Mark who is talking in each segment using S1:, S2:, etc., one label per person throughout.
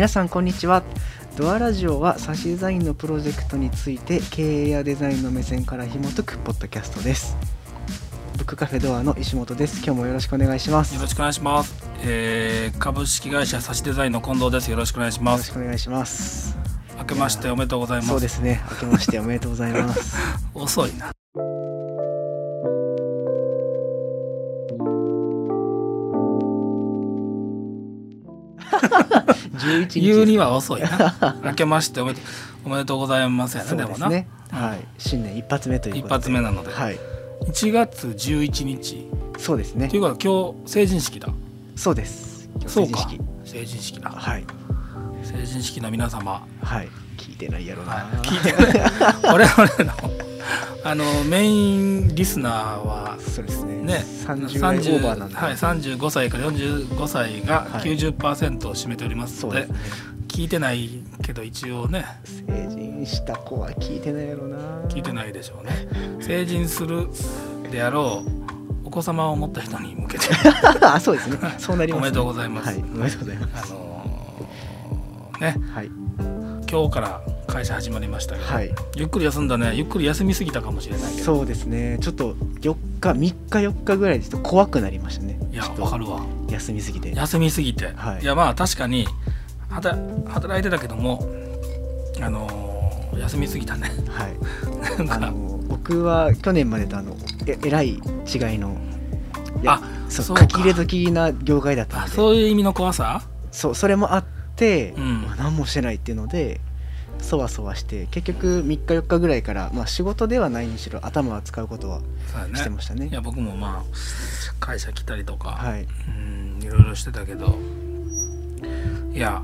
S1: 皆さんこんにちは。ドアラジオはサシデザインのプロジェクトについて経営やデザインの目線から紐解くポッドキャストです。ブックカフェドアの石本です。今日もよろしくお願いします。
S2: よろしくお願いします、えー、株式会社サシデザインの近藤です。よろしくお願いし
S1: よ
S2: ます。
S1: ろしくお願いします。
S2: 明けましておめでとうございます。
S1: そうですね。明けましておめでとうございます。
S2: 遅いな
S1: 11日
S2: 言うには遅いな。明けましておめでおめでとうございますやね
S1: そう
S2: でもな、
S1: ねはい。新年一発目という
S2: 一
S1: ことで。
S2: 発目なので、
S1: はい。
S2: 1月11日。
S1: そうですね。
S2: ということは今日成人式だ。
S1: そうです。
S2: そうか。
S1: 成人式。
S2: 成人式だ。
S1: はい。
S2: 成人式の皆様。
S1: はい。聞いてないやろな、
S2: はい聞い。て我々のあのメインリスナーは
S1: そうですね。
S2: ね、
S1: 30代オーバーなんで、
S2: はい、35歳から45歳が
S1: はい。
S2: 90%を占めておりますので,、
S1: そうですね。
S2: 聞いてないけど一応ね
S1: 成人した子は聞いてないやろな。
S2: 聞いてないでしょうね。成人するであろうお子様を持った人に向けて。
S1: あそうですね。そうなります、ね、
S2: おめでとうございます。
S1: はい。おめでとうございます。
S2: あのーね。
S1: はい
S2: 今日から会社始まりましたけど、
S1: はい。
S2: ゆっくり休んだね。ゆっくり休みすぎたかもしれないけど。
S1: そうですね。ちょっと4日3日4日ぐらいですと怖くなりましたね。
S2: いやわかるわ。
S1: 休みすぎて。
S2: 休みすぎて、
S1: はい。
S2: いやまあ確かに働働いてたけどもあのー休みすぎたね。
S1: はい。
S2: なんか。
S1: あの僕は去年までとあのええらい違いのいや
S2: あ
S1: そう書き入れ時な業界だった
S2: あ
S1: ので
S2: そういう意味の怖さ？
S1: そうそれもあって、
S2: うん。
S1: まあ何もしてないっていうのでそわそわして結局3日4日ぐらいから、まあ、仕事ではないにしろ頭は使うことはしてましたね。
S2: いや僕もまあ会社来たりとか、
S1: はい。
S2: うんいろいろしてたけどいや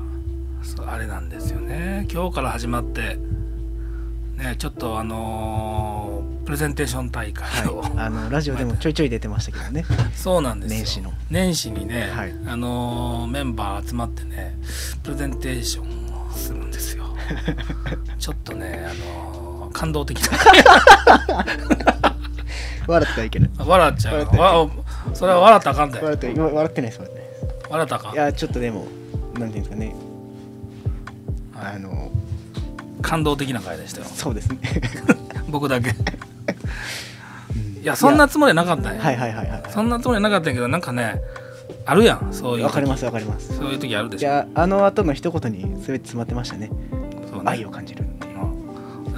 S2: あれなんですよね。今日から始まってねちょっとあのープレゼンテーション大会を、
S1: はい、あのラジオでもちょいちょい出てましたけどね。
S2: そうなんですよ。
S1: 年始の。
S2: 年始にね、
S1: はい。
S2: あのーメンバー集まってねプレゼンテーションをするんですよ。ちょっとねあのー感動的な。
S1: 笑ってはいけない
S2: 笑っちゃう。
S1: 笑って。
S2: わそれは笑ったらあかんで。
S1: 笑って今笑ってないですもんね。
S2: 笑ったかん。
S1: いやちょっとでもなんていうんですかね。
S2: はい。
S1: あの
S2: 感動的な回でしたよ。
S1: そうですね。
S2: 僕だけ。い
S1: い
S2: やそんなつもりはなかったんや、
S1: はいはいはいはい
S2: そんなつもりはなかったんやけどなんかねあるやんそういう
S1: わかりますすわかります。
S2: そういう時あるでしょ。
S1: じゃああの後の一言に全て詰まってましたね。
S2: そうね。
S1: 愛を感じる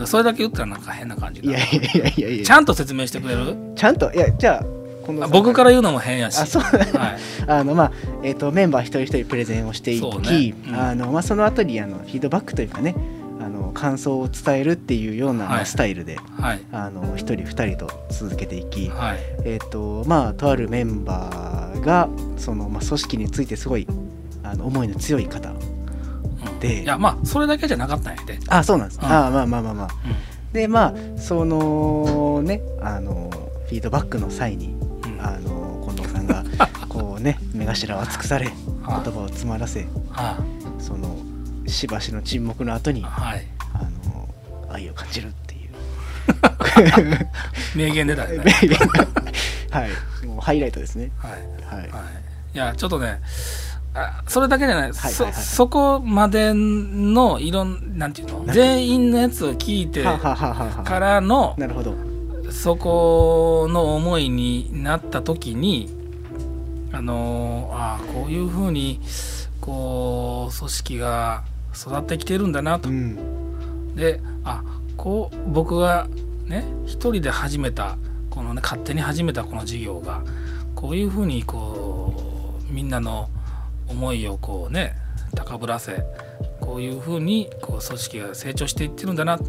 S2: それだけ言ったらなんか変な感じだ。
S1: いやいやいやいやいや。
S2: ちゃんと説明してくれる？
S1: ちゃんと？いやじゃあ
S2: 僕から言うのも変やし。
S1: あそう。
S2: はい。
S1: あのまあえー、とメンバー一人一人プレゼンをしていき、
S2: ね。うん。
S1: あのまあ、その後にあのフィードバックというかねあの感想を伝えるっていうような、スタイルで
S2: はい。
S1: あの一人二人と続けていき、
S2: はい。
S1: えっ、とまあとあるメンバーがその、まあ、組織についてすごいあの思いの強い方
S2: うん。
S1: で。
S2: いやまあそれだけじゃなかったんやで、
S1: あそうなんです、
S2: うん。
S1: あまあまあまあまあ。
S2: う
S1: でまあそのねあのフィードバックの際にあの近藤さんがこうね目頭を熱くされ 言
S2: は
S1: 葉を詰まらせ
S2: は
S1: そのしばしの沈黙の後にあ
S2: はい。
S1: の愛を感じるっていう。
S2: 名言出たよね。
S1: 名言がはい。もうハイライトですね。
S2: はい。
S1: はい。
S2: はい、いやちょっとねあそれだけじゃない,、そそこまでのいろんなんていうの？全員のやつを聞いてからの
S1: なるほど。
S2: そこの思いになった時にあのああこういうふうにこう組織が育ってきてるんだなと。
S1: う。ん。
S2: であこう僕がね一人で始めたこのね勝手に始めたこの事業がこういうふうにこうみんなの思いをこうね高ぶらせこういうふうにこう組織が成長していってるんだな。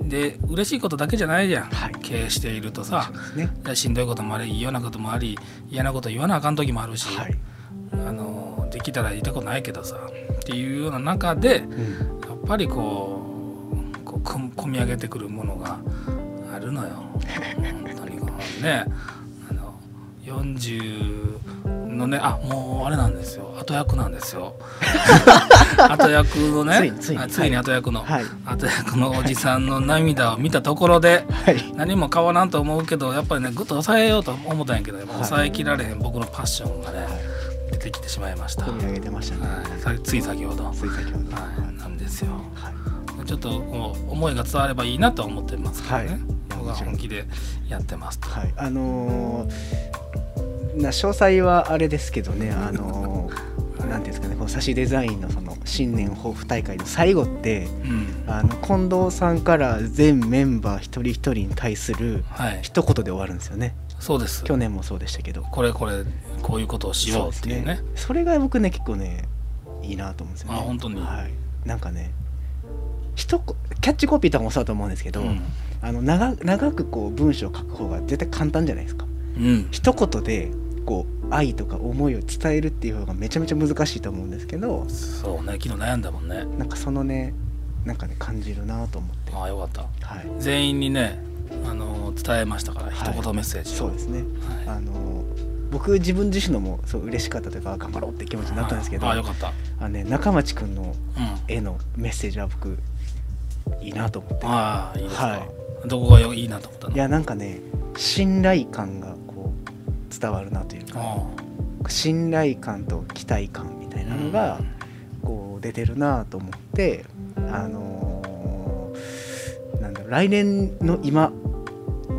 S2: で嬉しいことだけじゃないじゃん、
S1: はい。
S2: 経営しているとさ。
S1: ね。
S2: でしんどいこともあり嫌なこともあり嫌なこと言わなあかん時もあるし、
S1: はい。
S2: あのできたら言いたことないけどさっていうような中で
S1: うん。
S2: やっぱりこうこうこ込み上げてくるものがあるのよ。本当にこのね。あの40のねあもうあれなんですよ。後役なんですよ。後役のね
S1: ついついに
S2: 後役の、
S1: はい。
S2: 後役のおじさんの涙を見たところで
S1: はい。
S2: 何も変わらんと思うけどやっぱりねぐっと抑えようと思ったんやけど、抑えきられへん僕のパッションがね出てきてしまいました。
S1: 込み上げてましたね、
S2: はい、さつい先ほど、は
S1: つい先ほど、
S2: い、なんですよ。
S1: はい。
S2: ちょっとこう思いが伝わればいいなとは思ってますけどね。
S1: はい。
S2: 僕は本気でやってますと。
S1: はい、あのーな詳細はあれですけどね、あのーなんていうんですかね、このサシデザインのその新年抱負大会の最後って、
S2: うん、
S1: あの近藤さんから全メンバー一人一人に対する
S2: はい、
S1: 一言で終わるんですよね。
S2: そうです。
S1: 去年もそうでしたけど。
S2: これこれこういうことをしようっていうね。
S1: それが僕ね結構ねいいなと思うんですよね。
S2: あ本当に
S1: はい。なんかね、一こキャッチコピーとかもそうだと思うんですけど、
S2: うん、
S1: あの長長くこう文章を書く方が絶対簡単じゃないですか。
S2: うん、
S1: 一言でこう愛とか思いを伝えるっていう方がめちゃめちゃ難しいと思うんですけど
S2: そうね昨日悩んだもんね。
S1: なんかそのねなんかね感じるなと思って
S2: ああよかった。
S1: はい
S2: 全員にねあの伝えましたから、
S1: はい
S2: 一言メッセージを。
S1: そうですね
S2: はい
S1: あの僕自分自身のもそう嬉しかったというか頑張ろうって気持ちになったんですけど、
S2: ああよかった。
S1: あのね中町くんの
S2: うん。
S1: 絵のメッセージは僕いいなと思って
S2: ああいいですか。
S1: は
S2: どこがよいいなと思ったの？
S1: いやなんかね信頼感がこう伝わるなというか
S2: あ
S1: 信頼感と期待感みたい
S2: あ
S1: なのが、こう出てるなと思ってあの来年の今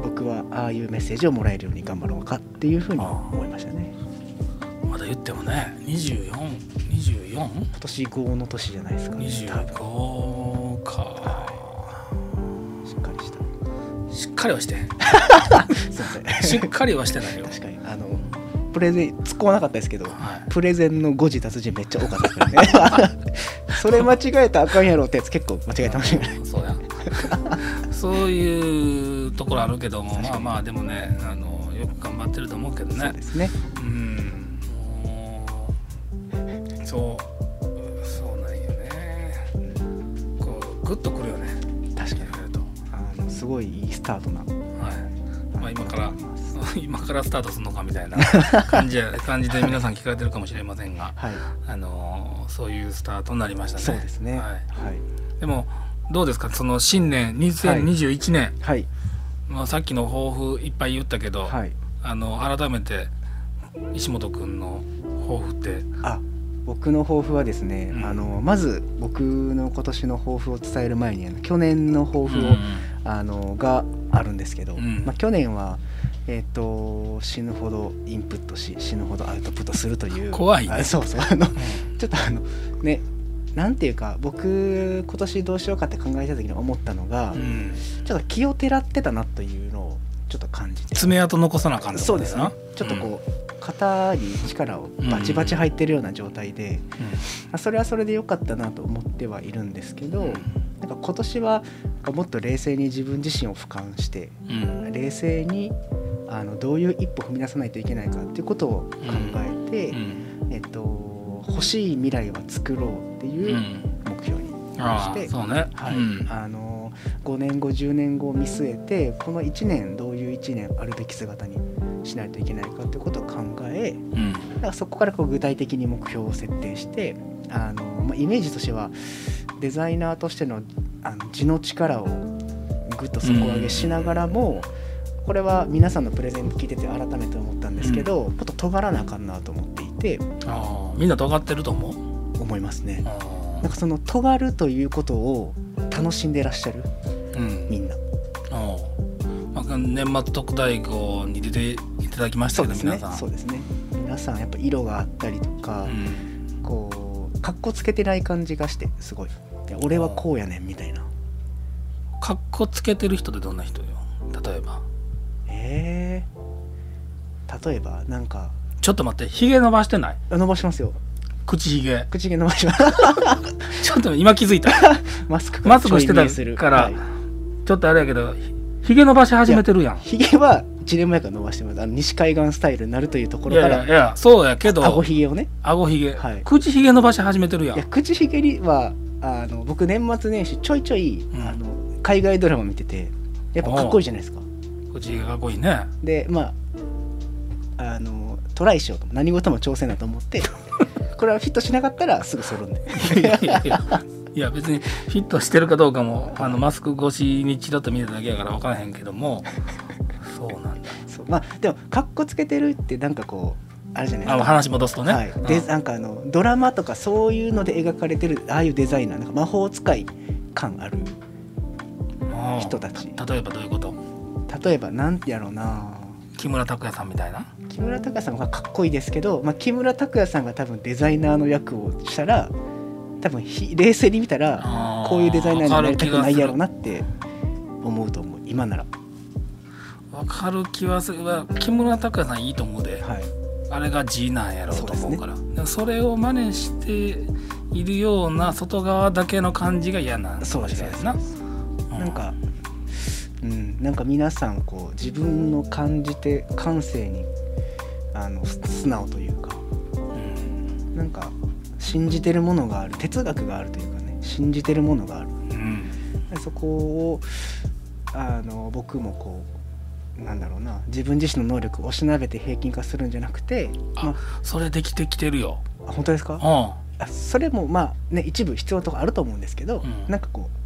S1: 僕はああいうメッセージをもらえるように頑張ろうかっていうふうに思いましたね
S2: まだ言ってもね24、24、
S1: 今年5の年じゃないですかね多分
S2: 25か。
S1: しっかりした
S2: しっかりはして。
S1: すいません
S2: しっかりはしてないよ。
S1: 確かにあのプレゼン突っ込まなかったですけど
S2: はい。
S1: プレゼンの誤字脱字めっちゃ多かったですからね それ間違えたらあかんやろってやつ結構間違えてましたね
S2: そうや。そういうところあるけども、まあまあでもね、あのよく頑張ってると思うけどね
S1: そうで。すね
S2: うん。もうそうそうなんよね。こうグッとくるよね。
S1: 確かに
S2: やると。
S1: あのすごいいいスタートな
S2: はい。まあ今から今からスタートするのかみたいな 感じや感じで皆さん聞かれてるかもしれませんが、
S1: はい
S2: あのそういうスタートになりましたね。
S1: そうですね
S2: はい。
S1: はい
S2: でもどうですか？その新年2021年、
S1: はい。
S2: まあさっきの抱負いっぱい言ったけど、
S1: はい。
S2: あの改めて石本君の抱負って。
S1: あ僕の抱負はですね、
S2: うん。
S1: あのまず僕の今年の抱負を伝える前にあの去年の抱負を、
S2: うん。
S1: あのがあるんですけど、
S2: うん。
S1: まあ、去年は、えー、と死ぬほどインプットし死ぬほどアウトプットするという。
S2: 怖いね。
S1: あそうそう。あのちょっとあのねなんていうか僕今年どうしようかって考えた時に思ったのが、
S2: うん。
S1: ちょっと気をてらってたなというのをちょっと感じて。
S2: 爪痕残さなあかんって
S1: そうですね。ちょっとこう、肩に力をバチバチ入ってるような状態で、まあそれはそれで良かったなと思ってはいるんですけど、
S2: うん。
S1: なんか今年はもっと冷静に自分自身を俯瞰して
S2: うん。うん
S1: 冷静にあのどういう一歩踏み出さないといけないかっていうことを考えて、
S2: うん。
S1: えっと、欲しい未来は作ろうって
S2: う
S1: いうん。目標に
S2: あ
S1: して、
S2: うね、
S1: はい。
S2: うん。
S1: あの5年後10年後を見据えてこの1年どういう1年あるべき姿にしないといけないかっていうことを考え
S2: うん。
S1: だからそこからこう具体的に目標を設定してあの、まあ、イメージとしてはデザイナーとしてのあの地の力をぐっと底上げしながらも、これは皆さんのプレゼン聞いてて改めて思ったんですけど、もっと尖らなあかんなと思っていて
S2: ああみんな尖ってると思う？
S1: 思いますね。なんかその尖るということを楽しんでらっしゃる？
S2: うん。
S1: みんな。
S2: ああまあ、年末特大号に出ていただきましたけど、皆さん。
S1: そうですね。皆さんやっぱ色があったりとか、
S2: うん。
S1: こうかっこつけてない感じがしてすごい。いや俺はこうやねんみたいな。
S2: かっこつけてる人ってどんな人よ例えば？
S1: えー、例えばなんか
S2: ちょっと待ってひげ伸ばしてない？
S1: あ伸ばしますよ。
S2: 口ひげ。
S1: 口毛伸ばします。
S2: ちょっと今気づいた。
S1: マスク
S2: マスクしてたから
S1: はい。
S2: ちょっとあれやけどひひげ伸ばし始めてるやん。
S1: ひげは1年前から伸ばしてます。あの西海岸スタイルになるというとこ
S2: い
S1: ろから
S2: やいやいやそうやけど
S1: 顎ひげをね。
S2: 顎ひげ、
S1: はい。
S2: 口ひげ伸ばし始めてるやん。
S1: いや口ひげにはあの僕年末年始ちょいちょい、
S2: うん。
S1: あの海外ドラマ見ててやっぱかっこいいじゃないですか。
S2: 口ひげかっこいいね。
S1: でまああのトライしようと何事も挑戦だと思って これはフィットしなかったらすぐ剃るんで。
S2: いやいやいやいや別にフィットしてるかどうかもあのマスク越しにチラッと見ただけやから分からへんけどもそうなんだ。
S1: そうまあでもかっこつけてるってなんかこうあるじゃないですか。
S2: あ話戻すとね、
S1: はい、
S2: うん。
S1: でなんかあのドラマとかそういうので描かれてるああいうデザイナーなんか魔法使い感ある
S2: うん
S1: 人たち。
S2: 例えばどういうこと？
S1: 例えばなんてやろうな。
S2: 木村拓哉さんみたいな？
S1: 木村拓哉さんがかっこいいですけど、まあ、木村拓哉さんが多分デザイナーの役をしたら多分ひ冷静に見たらこういうデザイナーになりたくないやろう
S2: わ
S1: なって思うと思う今なら。
S2: わかる気はする。わ木村拓哉さんいいと思うで。
S1: はい。
S2: あれが G なんやろうと思うから。そ,、それを真似しているような外側だけの感じが嫌なんかもしれないな。う
S1: なんか、うん、なんか皆さんこう自分の感じて感性にあのす素直というか。
S2: うん。
S1: なんか信じてるものがある。哲学があるというかね。信じてるものがある。
S2: うん。
S1: でそこをあの僕もこうなんだろうな。自分自身の能力をおしなべて平均化するんじゃなくて、ま
S2: それできてきてるよ。
S1: あ、本当ですか？
S2: うん。
S1: あそれもまあね一部必要なとこあると思うんですけど、
S2: うん。
S1: なんかこう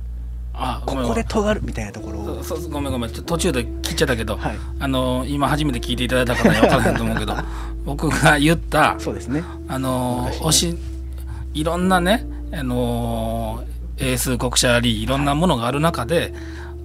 S2: あ
S1: ここで尖るみたいなところを。
S2: そそごめんごめん。途中で切っちゃったけど、
S1: はい。
S2: あの今初めて聞いていただいた方には分からないと思うけど。僕が言った
S1: そうですね。
S2: あの
S1: 昔ね
S2: 推しいろんなねあの英数国社リーいろんなものがある中で、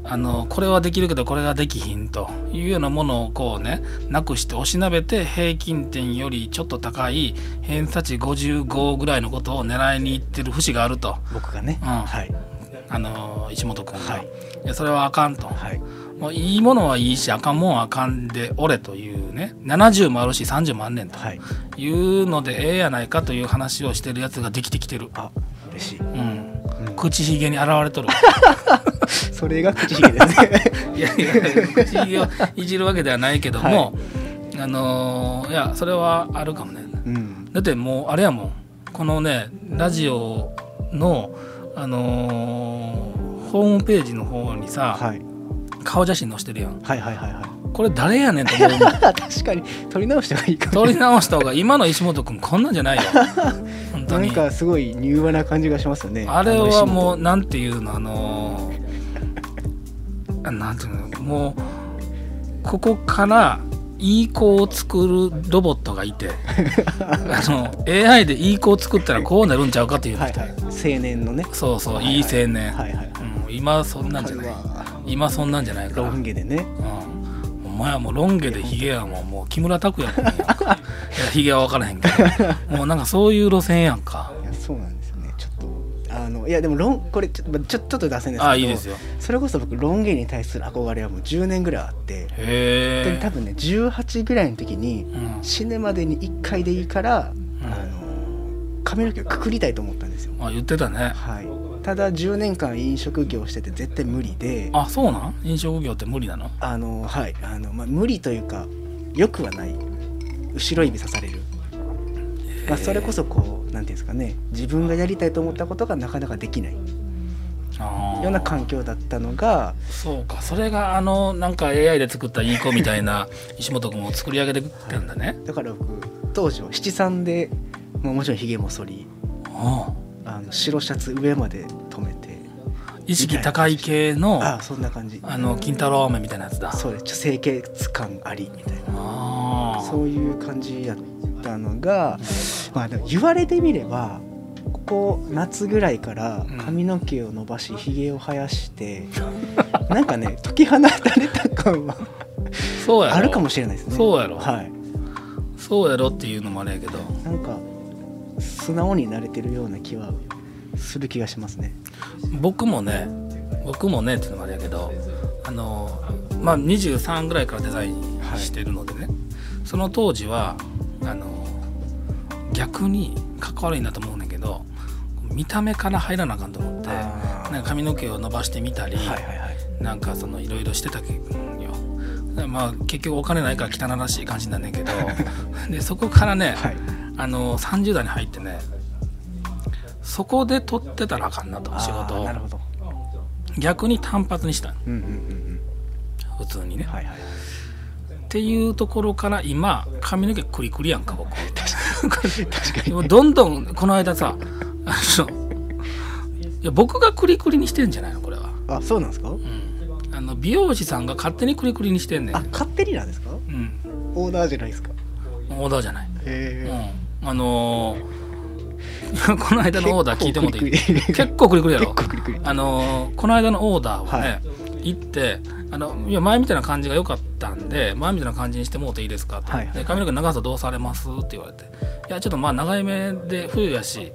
S2: あのこれはできるけどこれができひんというようなものをこうねなくしておしなべて平均点よりちょっと高い偏差値55ぐらいのことを狙いにいってる節があると。
S1: 僕がね、
S2: うん。
S1: はい
S2: あの石本君が、
S1: はい。
S2: いやそれはあかんと。
S1: はい。
S2: もういいものはいいしあかんもんはあかんでおれというね70もあるし30もあんねんと。
S1: はい。
S2: いうのでええやないかという話をしてるやつができてきてる、
S1: あ嬉しい、
S2: うん、
S1: うん。
S2: 口ひげに現れとる。
S1: それが口ひげですね。
S2: いやいや口ひげをいじるわけではないけども、あのーいやそれはあるかもね。
S1: うん。
S2: だってもうあれやもん。このねラジオのあのーホームページの方にさ、
S1: はい。
S2: 顔写真載してるやん。
S1: はいはいはいはい。
S2: これ誰やねんと思う
S1: 確かに。撮り直した方がいいかも。
S2: 取り直した方が今の石本君こんなんじゃないよ。本当に。
S1: なんかすごい柔和な感じがしますよね。
S2: あれはもう
S1: う
S2: なんていうのあのーあなんていうのもうここからいい子を作るロボットがいて あの AI でいい子を作ったらこうなるんちゃうかっていうの。
S1: はいはい。青年のね。
S2: そうそう、
S1: はい
S2: い。い青年、
S1: はいはい。
S2: うん、今そんなんじゃない。今そんなんじゃないから。
S1: ロン毛でね。
S2: うん、お前はもうロン毛でヒゲはもうもう木村拓哉君や。ん かいやヒゲは分からへんけど。もうなんかそういう路線やんか。
S1: いやそうなんいやでもロンこれちょっとちょちょっと出せんですけど
S2: あいいですよ。
S1: それこそ僕ロン毛に対する憧れはもう10年ぐらいあってで多分ね18ぐらいの時に
S2: うん。
S1: 死ぬまでに1回でいいから、
S2: うん。
S1: あの髪の毛をくくりたいと思ったんですよ。
S2: あ言ってたね。
S1: はい。ただ10年間飲食業してて絶対無理で
S2: あそうなん？飲食業って無理なの？
S1: あのはい。あの、まあ、無理というかよくはない。後ろ指刺される、まあ、それこそこうなんていうんですかね自分がやりたいと思ったことがなかなかできない。ような環境だったのが
S2: そうか。それがあのなんか AI で作ったいい子みたいな 石本君を作り上げてたんだね。
S1: だから僕当時は七三で、まあ、もちろんひげも剃り
S2: あ
S1: あ。の白シャツ上まで止めて
S2: 意識高い系の
S1: ああそんな感じ。
S2: あの金太郎飴みたいなやつだ。
S1: そうです。清潔感ありみたいな。そういう感じやったのが、まあでも言われてみればここ夏ぐらいから
S2: うん。
S1: 髪の毛を伸ばしひげを生やして、なんかね 解き放たれた感は
S2: そうやろ。
S1: あるかもしれないですね。
S2: そうやろ。
S1: はい。
S2: そうやろっていうのもあれやけど。
S1: なんか素直になれてるような気はする気がしますね。
S2: 僕もね僕もねっていうのもあれやけどあのまあ23ぐらいからデザインしてるのでね、その当時はあの逆にかっこ悪いなと思うねんけど見た目から入らなあかんと思ってなんか髪の毛を伸ばしてみたり、
S1: はいはいはい。
S2: なんかそのいろいろしてたけよ。まあ結局お金ないから汚らしい感じなんだけど でそこからね、
S1: はい。
S2: あの30代に入ってねそこで取ってたらあかんなと仕
S1: あ
S2: 事を。
S1: ーなるほど。
S2: 逆に単発にした
S1: うんうんうん
S2: 普通にね、
S1: うんはいはい
S2: っていうところから今髪の毛クリクリやんか僕。
S1: 確かに
S2: でもどんどんこの間さあのいや僕がクリクリにしてんじゃないのこれは、
S1: あそうなんですか？
S2: うん、あの美容師さんが勝手にクリクリにしてんねん。
S1: あ勝手になんですか？
S2: うん。
S1: オーダーじゃないですか？
S2: オーダーじゃない。
S1: へへ
S2: うん、あのーこの間のオーダー聞いてもらっていい？
S1: 結
S2: 結構クリクリやろ。
S1: 構クリクリ。
S2: あのーこの間のオーダーをね、
S1: はい。
S2: 行ってあのいや前みたいな感じが良かったんで前みたいな感じにしてもうていいですかって、
S1: はいはい。
S2: で髪の毛長さどうされますって言われて。いやちょっとまあ長い目で冬やし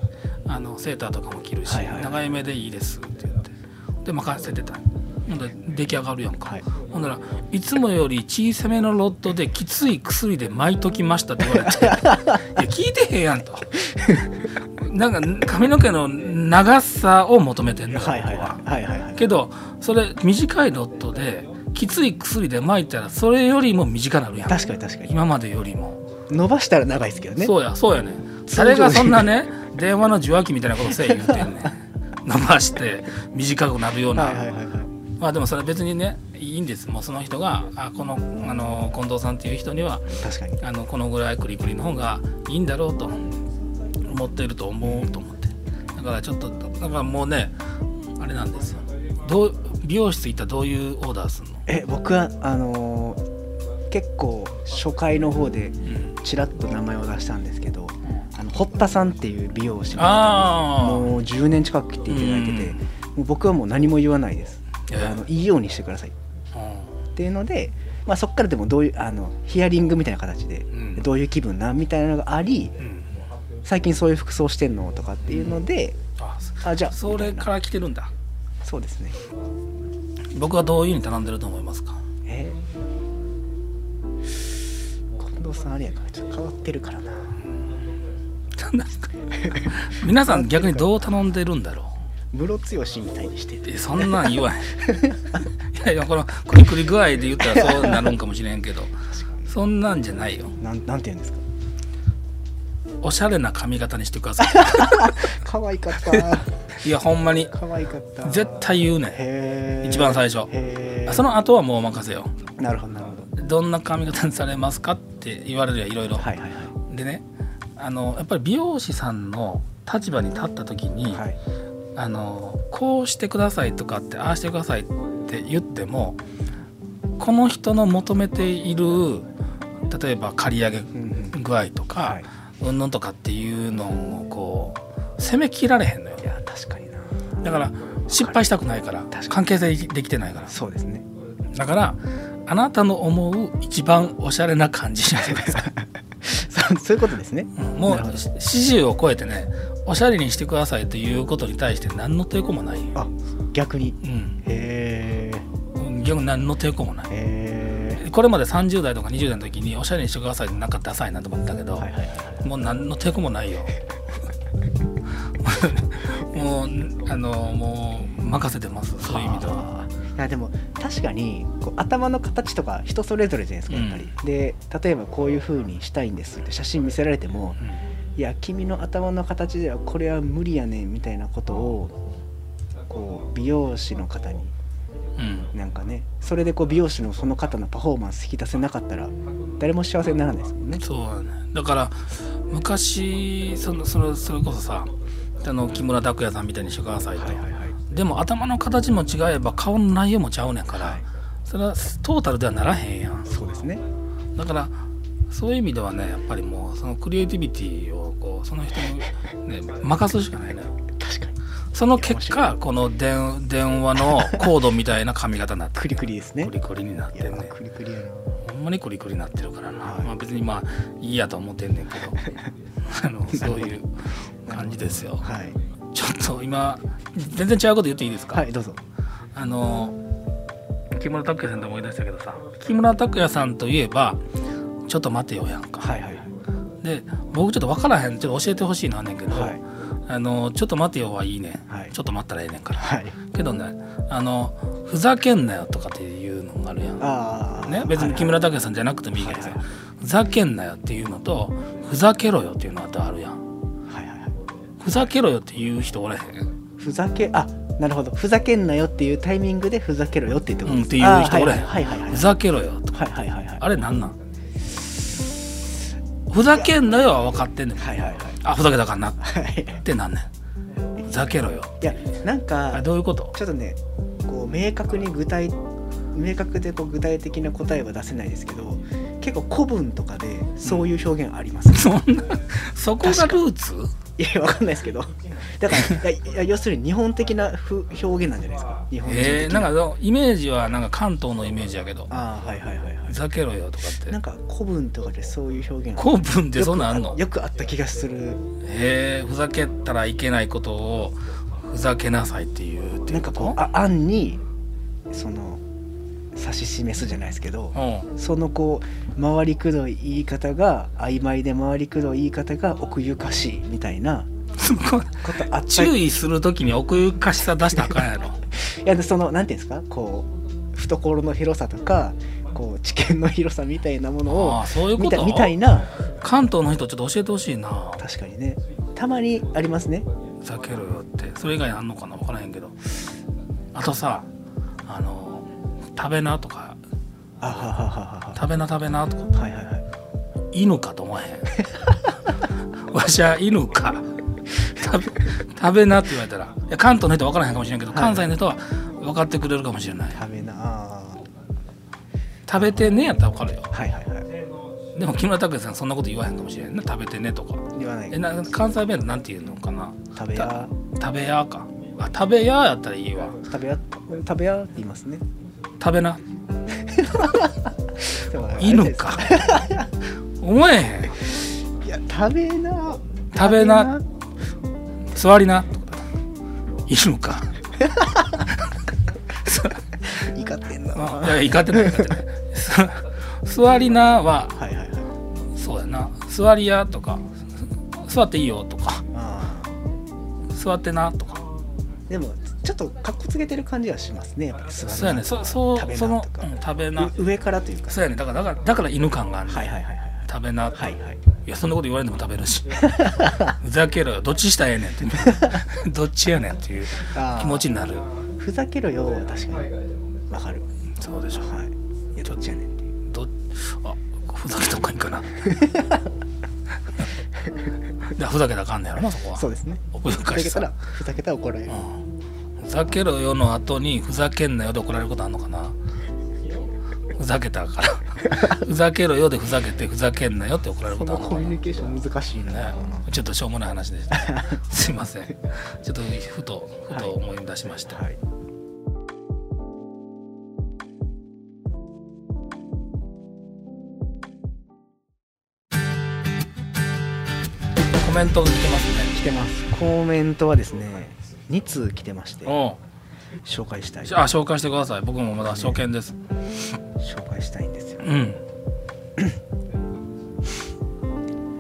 S2: あのセーターとかも着るし、
S1: はいはいはい。
S2: 長い目でいいですって言って。で任せてた。ほんで出来上がるやんか、
S1: はい。
S2: ほんならいつもより小さめのロッドできつい薬で巻いときましたって言われて。いや聞いてへんやんとなんか髪の毛の長さを求めてんのよ
S1: はいはい。
S2: 僕は
S1: は。いはいはいはい。
S2: けどそれ短いロッドできつい薬で巻いたらそれよりも短なるやん。
S1: 確かに確かに。
S2: 今までよりも、
S1: 伸ばしたら長いですけどね。
S2: そうやそうやね。
S1: 通常
S2: 誰がそんなね 電話の受話器みたいなことせえ言うてんねん。伸ばして短くなるような、
S1: はいはいはいはい。
S2: まあでもそれは別にねいいんです。もうその人があこのあの近藤さんっていう人には
S1: 確かに。
S2: あのこのぐらいクリクリの方がいいんだろうと思ってると思うと思って。だからちょっとだからもうねあれなんですよ。どう美容室行ったらどういうオーダーするの、
S1: え僕はあのー結構初回の方で
S2: うん、
S1: ちらっと名前を出したんですけどあの堀田さんっていう美容師もう10年近く来ていただいてて、もう僕はもう何も言わないです、
S2: ええ。
S1: あのいいようにしてください。っていうので、まあ、そこからでもどういうあのヒアリングみたいな形で、
S2: ん。
S1: どういう気分なみたいなのがあり
S2: うんうん
S1: 最近そういう服装してんのとかっていうので、
S2: あ
S1: あじゃあ
S2: それから来てるんだ。
S1: そうですね。
S2: 僕はどういうふうに頼んでると思いますか？
S1: えー。近藤さんあれやからちょっと変わってるからな。
S2: 皆さん逆にどう頼んでるんだろ
S1: ムロツヨシみたいにして
S2: うえそんなん言わへん。いやいやこのクリクリ具合で言ったらそうなるんかもしれんけど。そんなんじゃないよ。
S1: なんなんて言うんですか？
S2: おしゃれな髪型にしてくださ
S1: 可愛かった。
S2: い いやほんまに。
S1: 可愛かった。
S2: 絶対言うね一番最初。その後はもうお任せよ
S1: なるほどなるほど。
S2: どんな髪型にされますかって言われるやいろいろ、
S1: はいはいは
S2: でねあのやっぱり美容師さんの立場に立った時に、
S1: いはい。
S2: あのこうしてくださいとかってああしてくださいって言ってもこの人の求めている例えば刈り上げ
S1: うんうん。
S2: 具合とか、
S1: はい
S2: うんぬんとかっていうのをこう攻めきられへんのよ。
S1: いや確かにな。
S2: だから失敗したくないから関係性できてないから。
S1: そうですね。
S2: だからあなたの思う一番おしゃれな感じにしてください
S1: そういうことですね。
S2: うんもう
S1: なるほど。
S2: 40を超えてねおしゃれにしてくださいということに対して何の抵抗もないよ、
S1: あ逆に。
S2: うん。
S1: へえ
S2: うん、逆に何の抵抗もない。
S1: へえ
S2: これまで30代とか20代の時におしゃれにしてくださいってなんかダサいなと思ったけど、
S1: はいはいはい
S2: もう何の抵抗もないよ。もうあのもう任せてます。そういう意味では。
S1: はあいやでも確かにこう頭の形とか人それぞれじゃないですかやっぱり、で例えばこういう風にしたいんですって写真見せられてもいや君の頭の形ではこれは無理やねんみたいなことをこう美容師の方に
S2: うん、うん
S1: なんかねそれでこう美容師のその方のパフォーマンス引き出せなかったら誰も幸せにならないですもんね。
S2: そうだね。だから昔そのそれそれこそさあの木村拓哉さんみたいにしてくださいと、
S1: はい
S2: でも頭の形も違えば顔の内容もちゃうねんから、
S1: はい。
S2: それはトータルではならへんやん。
S1: そうですね。
S2: だからそういう意味ではねやっぱりもうそのクリエイティビティをこうその人に、ね、任すしかないのよ
S1: 確かに
S2: その結果この電電話のコードみたいな髪型になって
S1: クリクリですね。
S2: クリクリになってんね。
S1: クリクリやな。
S2: ほんまにクリクリになってるからな、
S1: はい。
S2: まあ、別にまあいいやと思ってんねんけど。あのそういう感じですよ。
S1: はい。
S2: ちょっと今全然違うこと言っていいですか、
S1: はいどうぞ。
S2: あの木村拓哉さんと思い出したけどさ。木村拓哉さんといえばちょっと待てよやんか、
S1: はいはい
S2: で僕ちょっと分からへんちょっと教えてほしいのあんねんけど、
S1: はい
S2: あのちょっと待てよはいいね、
S1: はい。
S2: ちょっと待ったらええねんから、
S1: はい。
S2: けどねあのふざけんなよとかっていうのがあるやん。ね、別に木村拓哉さんじゃなくてもいいけどさ、
S1: はいはい。
S2: ふざけんなよっていうのとふざけろよっていうのがあるやん。
S1: はいはいはい。
S2: ふざけろよっていう人おれへん。
S1: ふざけあなるほど。ふざけんなよっていうタイミングでふざけろよって言ってことです
S2: うんっていう人おれへん。
S1: はいはいはいはい。
S2: ふざけろよと。
S1: はいはいはいはい。
S2: あれなんなん？ふざけんなよは分かってんねん。
S1: はいはいはい。
S2: あふざけたかんな。っ
S1: はい。
S2: てなんねん。ふざけろよ。
S1: いやなん
S2: あ
S1: か
S2: どういうこと？
S1: ちょっとねこう明確に具体明確でこう具体的な答えは出せないですけど結構古文とかでそういう表現あります、ね
S2: そんなそこがルーツ？
S1: いやわかんないですけど。だからいや要するに日本的なふ表現なんじゃないですか。日本人的
S2: えー、なんかイメージはなんか関東のイメージやけど。
S1: ああはいはいはいはい
S2: ふざけろよとかって。
S1: なんか古文とかでそういう表現
S2: 古文ってそんなんあんの？
S1: よくあった気がする。
S2: へえふざけたらいけないことをふざけなさいっていう
S1: な
S2: うん
S1: かこうあ案にその指し示すじゃないですけど
S2: うん。
S1: そのこう回りくどい言い方が曖昧で回りくどい言い方が奥ゆかしいみたいな
S2: そこ
S1: ことあった
S2: 注意するときに奥ゆかしさ出したらあかんやろ。
S1: いやでそのなんていうんですか？こう懐の広さとかこう知見の広さみたいなものを
S2: そういうこと？
S1: みたいな。
S2: 関東の人ちょっと教えてほしいな。
S1: 確かにねたまにありますね。
S2: ふざけろよって。それ以外にあんのかな？分からへんけど。あとさあの食べなとか。
S1: あはははは
S2: 食べな食べなとか。
S1: ははいはいはい。
S2: 犬かと思わへん。わしは犬か。食べ食べなって言われたら。いや関東の人は分からへんかもしれんけど、
S1: はい
S2: 関西の人は分かってくれるかもしれない。
S1: 食べな。あ
S2: 食べてねやったら分かるよ。
S1: ーはいはいはい。
S2: でも木村拓哉さんそんなこと言わへんかもしれんね食べてねとか。
S1: 言わない。
S2: えな関西弁なんて言うのかな。
S1: 食べや。
S2: 食べやか。あ食べややったらいいわ。
S1: 食べや食べやって言いますね
S2: 食べな。犬か。思えへん
S1: いや食べな。
S2: 食べな。座りな。犬か。
S1: 怒ってんな。
S2: あいや怒ってない。怒ってないす座りなは。
S1: はいはいはい。
S2: そうやな。座りやとか。座っていいよとか。
S1: あ
S2: 座ってなとか。
S1: ーでもちょっとかっこつけてる感じはしますね。やっぱり座るな
S2: そうやね。そそう
S1: 食べな
S2: その、
S1: とか
S2: うん食べな。
S1: う上からというか。
S2: そうやね。だからだからだから犬感がある、ね
S1: はいはいはいはい。
S2: 食べな。
S1: はいはい。
S2: いやそんなこと言われんでも食べるし。ふざけろよ。どっちしたらええねんって。どっちやねんっていう気持ちになる。
S1: ふざけろよは確かに。わかる。
S2: そうでしょ。
S1: はい。いやどっちやねんっていう。
S2: どあふざけた方がいいかな。でふざけたらあかんねやろなそこは。
S1: そうですね。ふざけたら怒られる。
S2: うん。ふざけろよの後にふざけんなよで怒られることあんのかな？ふざけたから。ふざけろよでふざけてふざけんなよって怒られる
S1: こ
S2: ことあんのかな？
S1: のコミュニケーション難しいな、
S2: ね、ちょっとしょうもない話でした。すいません。ちょっとふとふと思い出しました、
S1: はい。
S2: コメント来てますね。
S1: 来てます。コメントはですね2通来てまして紹介したい。
S2: あ紹介してください。僕もまだ初見です。
S1: 紹介したいんですよ、
S2: うん。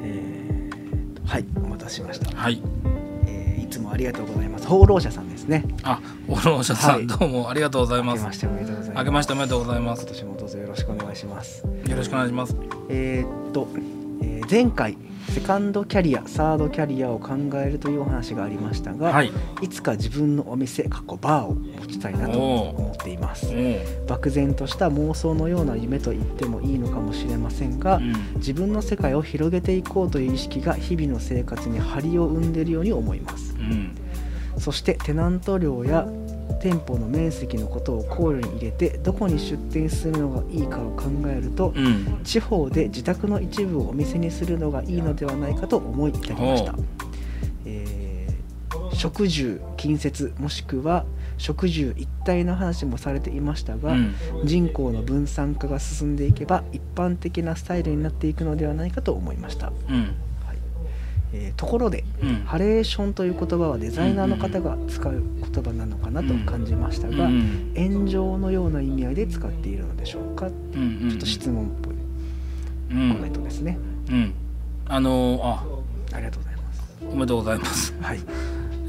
S1: えーとはいお待たせしました、
S2: はい。
S1: えーいつもありがとうございます。放浪者さんですね。
S2: あオローシャさん、
S1: はい。
S2: どうもありがとうございます。
S1: 明けましておめでとうございます。
S2: あけましておめでとうございます。
S1: 今年もどうぞよろしくお願いします。
S2: よろしくお願いします。
S1: えーっと、えー前回セカンドキャリアサードキャリアを考えるというお話がありましたが、
S2: はい。
S1: いつか自分のお店過去バーを持ちたいなと思っています。漠然とした妄想のような夢と言ってもいいのかもしれませんが、
S2: うん。
S1: 自分の世界を広げていこうという意識が日々の生活に張りを生んでいるように思います。
S2: うん。
S1: そしてテナント料や店舗の面積のことを考慮に入れてどこに出店するのがいいかを考えると、
S2: うん。
S1: 地方で自宅の一部をお店にするのがいいのではないかと思い至りました。えー食住近接もしくは食住一体の話もされていましたが、
S2: うん。
S1: 人口の分散化が進んでいけば一般的なスタイルになっていくのではないかと思いました、
S2: うん。
S1: はいえーところで
S2: うん。
S1: ハレーションという言葉はデザイナーの方が使う言葉なのかなと感じましたが、
S2: うん。
S1: 炎上のような意味合いで使っているのでしょうか、
S2: うんうん。
S1: ちょっと質問っぽい
S2: うん。
S1: コメントですね、
S2: うん。あのーあ。
S1: ありがとうございます。
S2: おめでとうございます。
S1: はい。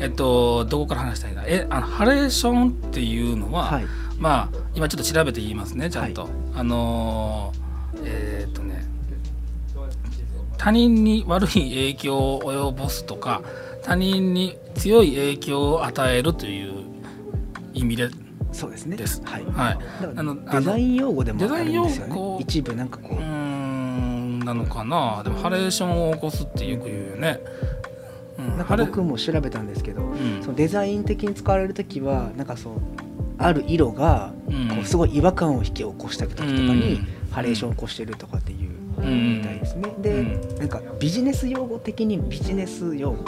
S2: えっとどこから話したいんだえあのハレーションっていうのは、
S1: はい。
S2: まあ今ちょっと調べて言いますねちゃんと、
S1: は
S2: あのーえーっとね他人に悪い影響を及ぼすとか他人に強い影響を与えるという意味で
S1: そうですね。はい。
S2: はい。あの
S1: デザイン用語でもあるんですよ
S2: デザイン用
S1: ね
S2: 語
S1: 一部なんかこ
S2: う。ーんなのかな。でもハレーションを起こすってよく言うよね、うん。
S1: うなんか僕も調べたんですけど
S2: うん。
S1: そのデザイン的に使われる時はなんかそうある色が
S2: うん。
S1: こうすごい違和感を引き起こした時とかに
S2: うん。
S1: ハレーションを起こしてるとかっていう
S2: うん
S1: みたいですね、で、
S2: うん。
S1: なんかビジネス用語的にビジネス用語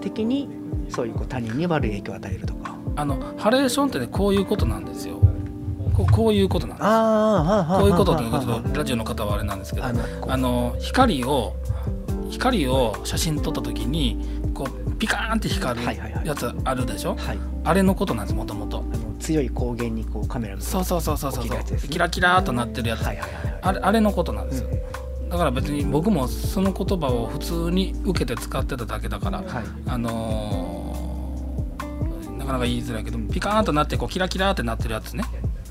S1: 的にそういうこう他人に悪い影響を与えるとか。
S2: あのハレーションってねこういうことなんですよ。こうこういうことなんです。
S1: ああ
S2: こういうことということラジオの方はあれなんですけど
S1: あの
S2: あの光を光を写真撮った時にこうピカーンって光るやつあるでしょ、
S1: はい。
S2: あれのことなんですもともと
S1: 強い光源にこうカメラが
S2: そうそうそうそうそう。キラキラとなってるやつ、あれあれのことなんですよ、
S1: うん
S2: だから別に僕もその言葉を普通に受けて使ってただけだから、
S1: はい。
S2: あのーなかなか言いづらいけどピカーンとなってこうキラキラーってなってるやつね。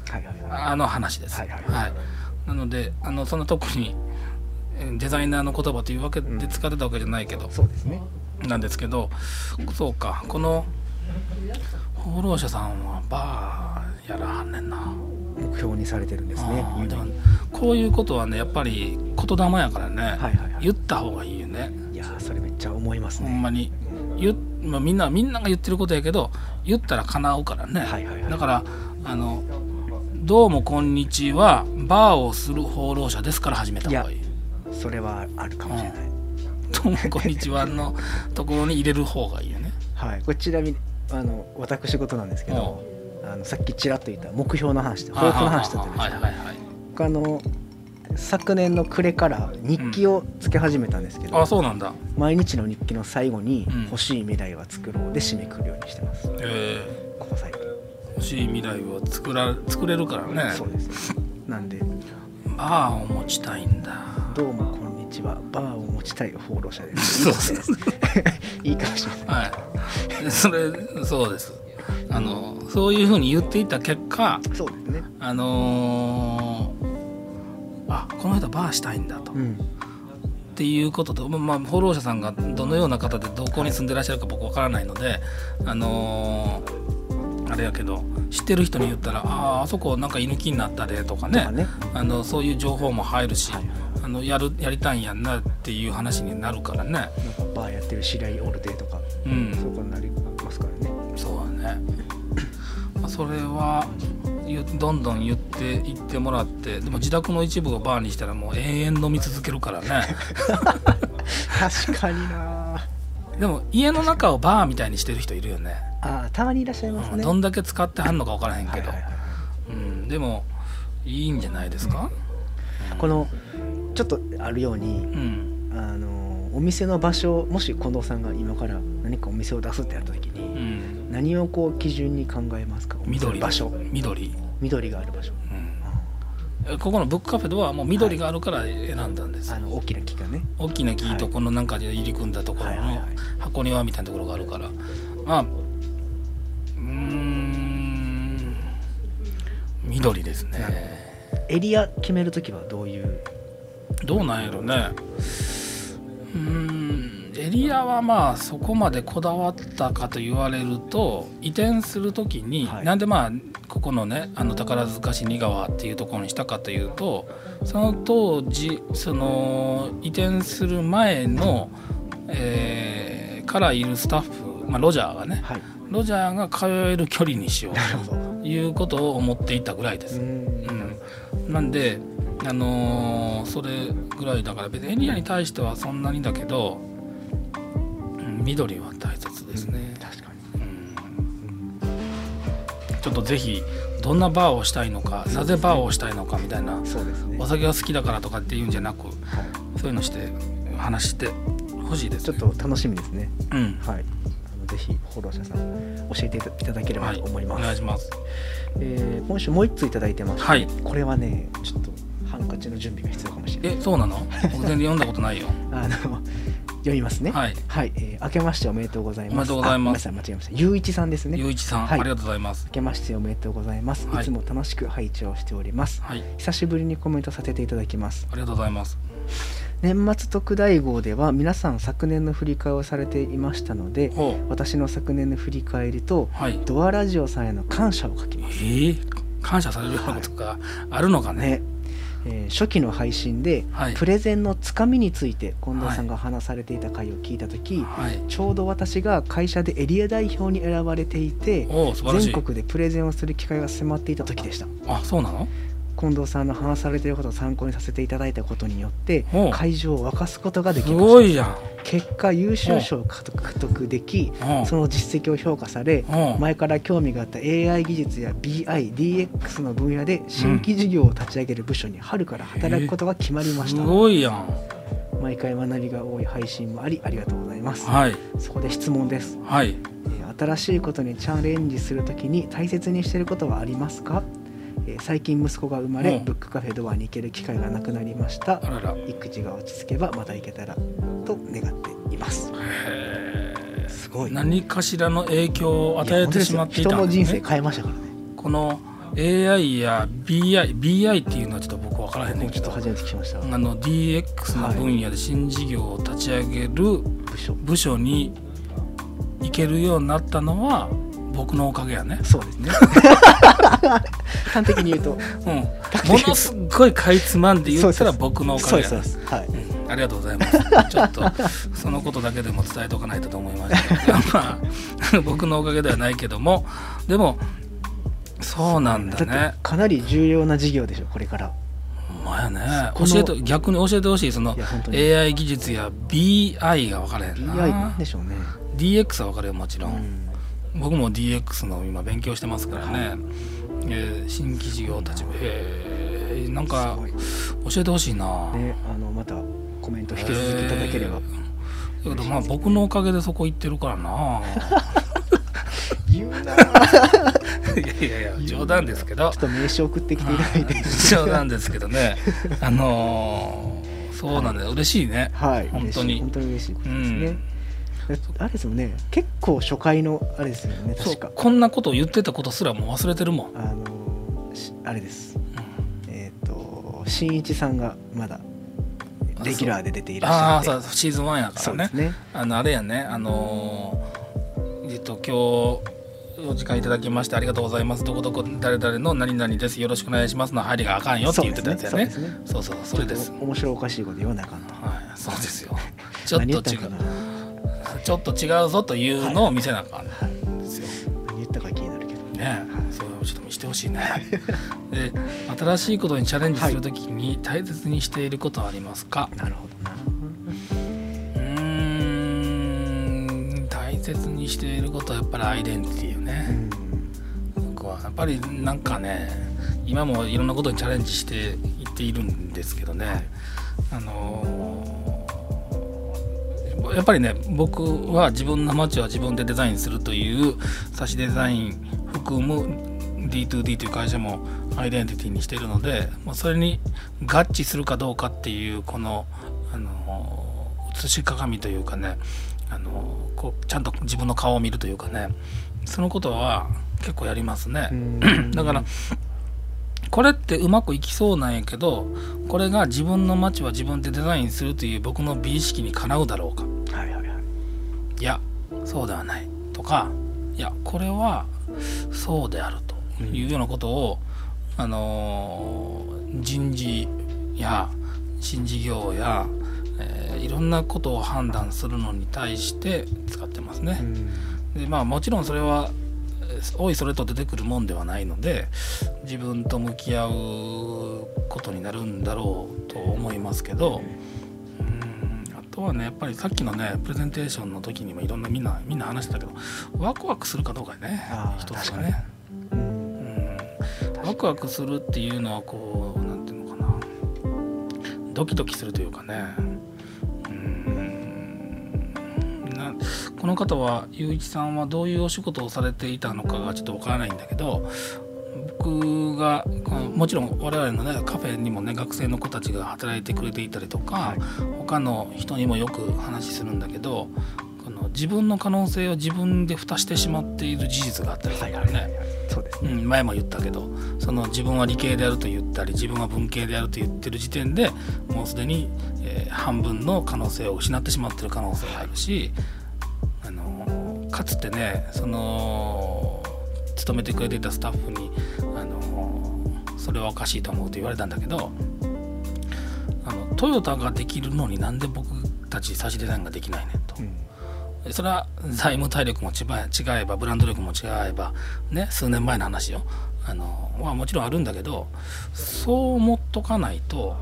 S1: はいはいはい。
S2: あの話です。
S1: はいはいはい。
S2: なのであのそんな特にえーデザイナーの言葉というわけで使ってたわけじゃないけど、
S1: そうですね。
S2: なんですけどそうかこの放浪者さんはバーやらはんねんな。
S1: 目標にされてるんですね
S2: あーでも
S1: 夢に。
S2: こういうことはねやっぱり言霊やからね、
S1: はいはいはい。
S2: 言った方がいいよね。
S1: いやーそれめっちゃ思いますね。
S2: ほんまに。言っ、まあ、みんなみんなが言ってることやけど言ったら叶うからね、
S1: はいはいはい。
S2: だからあの「どうもこんにちはバーをする放浪者です」から始めた方がいい。
S1: それはあるかもしれない、「
S2: どうもこんにちは」のところに入れる方がいいよね。
S1: はい。これちなみにあの私事なんですけどあのさっきちらっと言った目標の話で抱負の話だったんですよ
S2: はいはいはい。
S1: 僕あの昨年の暮れから日記をつけ始めたんですけど、
S2: あそうなんだ。
S1: 毎日の日記の最後に
S2: うん「
S1: 欲しい未来は作ろう」で締めくくるようにしてます。
S2: え
S1: ここ最近。
S2: ー、欲しい未来を作ら作れるからね。
S1: そうです。なんで。
S2: バーを持ちたいんだ「
S1: どうもこんにちは。バーを持ちたい放浪者です」
S2: そうそう。
S1: いいかもしれない。
S2: はい。それそうですあのそういうふうに言っていった結果
S1: そうですね。
S2: あのーあこの人バーしたいんだと、っ
S1: うん。
S2: ていうことと、まあ、フォロー者さんがどのような方でどこに住んでらっしゃるか僕わからないのであのーあれやけど知ってる人に言ったら「あああそこなんか居抜きになったで」とかね。
S1: ね。
S2: あのそういう情報も入るし、
S1: はい。
S2: あのやるやりたいんやんなっていう話になるからね。
S1: なんかバーやってる知り合いおるでとか、
S2: うん。
S1: そこになり
S2: それはゆどんどん言っていってもらってでも自宅の一部をバーにしたらもう永遠飲み続けるからね。
S1: 確かにな。
S2: でも家の中をバーみたいにしてる人いるよね。
S1: ああたまにいらっしゃいますね。
S2: どんだけ使ってはんのか分からへんけど、
S1: はいはいはい。
S2: うん、でもいいんじゃないですか、
S1: このちょっとあるように
S2: うん。
S1: あのお店の場所もし近藤さんが今から何かお店を出すってやった時何をこう基準に考えますか？
S2: 緑。
S1: 場所。
S2: 緑、
S1: 緑がある場所。
S2: うん、ここのブックカフェではもう緑があるから選んだんです。よ、
S1: あの大きな木がね。
S2: 大きな木とこのなんかで入り組んだところの
S1: はいはいはい。
S2: 箱庭みたいなところがあるから。まあうーん。緑ですね。
S1: エリア決める時はどういう？
S2: どうなんやろね。うーんエリアはまあそこまでこだわったかと言われると移転する時に、
S1: はい。
S2: なんでまあここのねあの宝塚市仁川っていうところにしたかというとその当時その移転する前の、えーからいるスタッフ、まあ、ロジャーがね
S1: はい。
S2: ロジャーが通える距離にしようということを思っていたぐらいです。
S1: うん。
S2: うん、なんで、あのーそれぐらいだから別にエリアに対してはそんなにだけど、うん、緑は大切ですね、
S1: 確か
S2: うん。
S1: に
S2: ちょっとぜひどんなバーをしたいのかなぜバーをしたいのかみたいな
S1: そうですね。
S2: お酒が好きだからとかっていうんじゃなく
S1: はい。
S2: そういうのして話してほしいです、
S1: ちょ
S2: ね、
S1: っと楽しみですね。
S2: うん。
S1: はい。あのぜひフォロー者さん教えていただければと思います、
S2: お願いします。
S1: えー今週もう一ついただいてまして、
S2: はい。
S1: これはねちょっとハンカチの準備が必要かもしれない。
S2: えそうなの？僕全然読んだことないよ。
S1: あの読みますね。
S2: はい。
S1: はい、えー明けましておめでとうございます。
S2: おめでとうござい
S1: 間違えました。ゆういちさんですね。
S2: ゆういちさん、
S1: はい。
S2: ありがとうございます。
S1: 明けましておめでとうございます、
S2: はい。
S1: い、つも楽しく拝聴しております。
S2: はい。
S1: 久しぶりにコメントさせていただきます。
S2: ありがとうございます。
S1: 年末特大号では皆さん昨年の振り返りをされていましたので
S2: ほ
S1: 私の昨年の振り返りと
S2: うはい。
S1: ドアラジオさんへの感謝を書き
S2: え
S1: ます。
S2: ー、感謝されるようなことがあるのかね、
S1: ね、えー初期の配信で、
S2: はい。
S1: プレゼンのつかみについて近藤さんが話されていた回を聞いた時、
S2: はい。
S1: ちょうど私が会社でエリア代表に選ばれていて全国でプレゼンをする機会が迫っていた時でした。
S2: あそうなの？
S1: 近藤さんの話されていることを参考にさせていただいたことによって会場を沸かすことがですきまし
S2: ごいじゃん。
S1: た結果優秀賞を獲得でき
S2: う。ん
S1: その実績を評価され
S2: う。ん
S1: 前から興味があった AI 技術や BIDX の分野で新規事業を立ち上げる部署に春から働くことが決まりますした、
S2: ごいやん。
S1: 毎回学びが多い配信もありありがとうございます。
S2: はい。
S1: そこで質問です。
S2: はい。
S1: えー新しいことにチャレンジするときに大切にしていることはありますか、えー最近息子が生まれ、
S2: うん。
S1: ブックカフェドアに行ける機会がなくなりました。
S2: あらら。
S1: 育児が落ち着けばまた行けたらと願っています。すごい。
S2: 何かしらの影響を与えてしまっていたん
S1: 人の人生変えましたからね。
S2: この AI や BI BI っていうのはちょっと僕分からへんね
S1: もうんちょっと初めて聞きました。
S2: あの DX の分野で新事業を立ち上げる
S1: 部署。
S2: 部署に行けるようになったのは僕のおかげやね、
S1: そうですね。端的に言うと。
S2: うん、ものすっごいかいつまんで言ったら僕のおかげやね。
S1: はい。
S2: うん。ありがとうございます。ちょっと そのことだけでも伝えておかないとと思いました まあ僕のおかげではないけども。でもそうなんだね。
S1: てかなり重要な事業でしょこれから。
S2: ほんまやね。教えて逆に教えてほしい。その AI 技術や BI が分からへんな。
S1: BI でしょうね。
S2: DX は分かるよもちろん、
S1: うん
S2: 僕も DX の今勉強してますからね、えー新規事業たちも。へえんか
S1: すごい。
S2: 教えてほしいな、
S1: ねあのまたコメント引き続きいただければ。
S2: えー。だけどまあ僕のおかげでそこ行ってるからな。
S1: 言うなちょ
S2: いやいやいや冗談ですけど。
S1: っと名刺送ってきていただいて。
S2: 冗談ですけどね。あのーそうなんだよ。嬉しいね。
S1: はい。
S2: 本当に。
S1: 本当に嬉しいこと
S2: う
S1: ですね。
S2: ん、
S1: あれですもんね。結構初回のあれですよね確か。
S2: こんなことを言ってたことすらもう忘れてるもん、
S1: あのしあれです。えっ、と新一さんがまだレギュラーで出ていらっし
S2: ああ
S1: ゃって
S2: そうシーズン1やからね。
S1: そうですね。
S2: あのあれやね。あのーえっと今日お時間いただきましてありがとうございます。どこどこ誰々の何々です。よろしくお願いします。の入りがあかんよって言ってたやつやね。
S1: そうですね。
S2: そうそうそれです。
S1: 面白おかしいこと言わなあかんと。
S2: はい。そうですよ。ちょっと違うちょっと違うぞというのを見せなあかんんですよ、
S1: 何言ったか気になるけど
S2: ね。それをちょっと見せてほしいね。で新しいことにチャレンジするときに大切にしていることはありますか、
S1: なるほどな。
S2: うーん。大切にしていることはやっぱりアイデンティティよ
S1: う
S2: ね、
S1: ん
S2: 僕はやっぱりなんかね今もいろんなことにチャレンジしていっているんですけどね、あのーやっぱりね僕は自分の街は自分でデザインするという差しデザイン含む D2D という会社もアイデンティティにしているのでもうそれに合致するかどうかっていうこの、あのー映し鏡というかね、あのーこうちゃんと自分の顔を見るというかねそのことは結構やりますね。
S1: うん
S2: だからこれってうまくいきそうなんやけどこれが自分の街は自分でデザインするという僕の美意識にかなうだろうか
S1: い
S2: やそうではないとかいやこれはそうであるというようなことを、あのー人事や新事業や、えーいろんなことを判断するのに対して使ってますね。でまあもちろんそれはえーおいそれと出てくるもんではないので自分と向き合うことになるんだろうと思いますけどうんあとはねやっぱりさっきのねプレゼンテーションの時にもいろんなみんなみんな話してたけどワクワクするかどうかやね一つはね。
S1: うん
S2: うん。ワクワクするっていうのはこうなんていうのかな。ドキドキするというかね。うん。なこの方は雄一さんはどういうお仕事をされていたのかがちょっとわからないんだけど僕がもちろん我々のねカフェにもね学生の子たちが働いてくれていたりとか、
S1: はい
S2: 他の人にもよく話するんだけどこの自分の可能性を自分で蓋してしまっている事実があったりするからね。
S1: そうですね
S2: うん、前も言ったけどその自分は理系であると言ったり自分は文系であると言ってる時点でもうすでに、えー半分の可能性を失ってしまってる可能性があるし、あのかつてねその勤めてくれていたスタッフに、それはおかしいと思うと言われたんだけどあのトヨタができるのになんで僕たち差しデザインができないねんと。
S1: うん。
S2: それは財務体力も違えばブランド力も違えばね数年前の話よ。あの、まあ、もちろんあるんだけどそう思っとかないと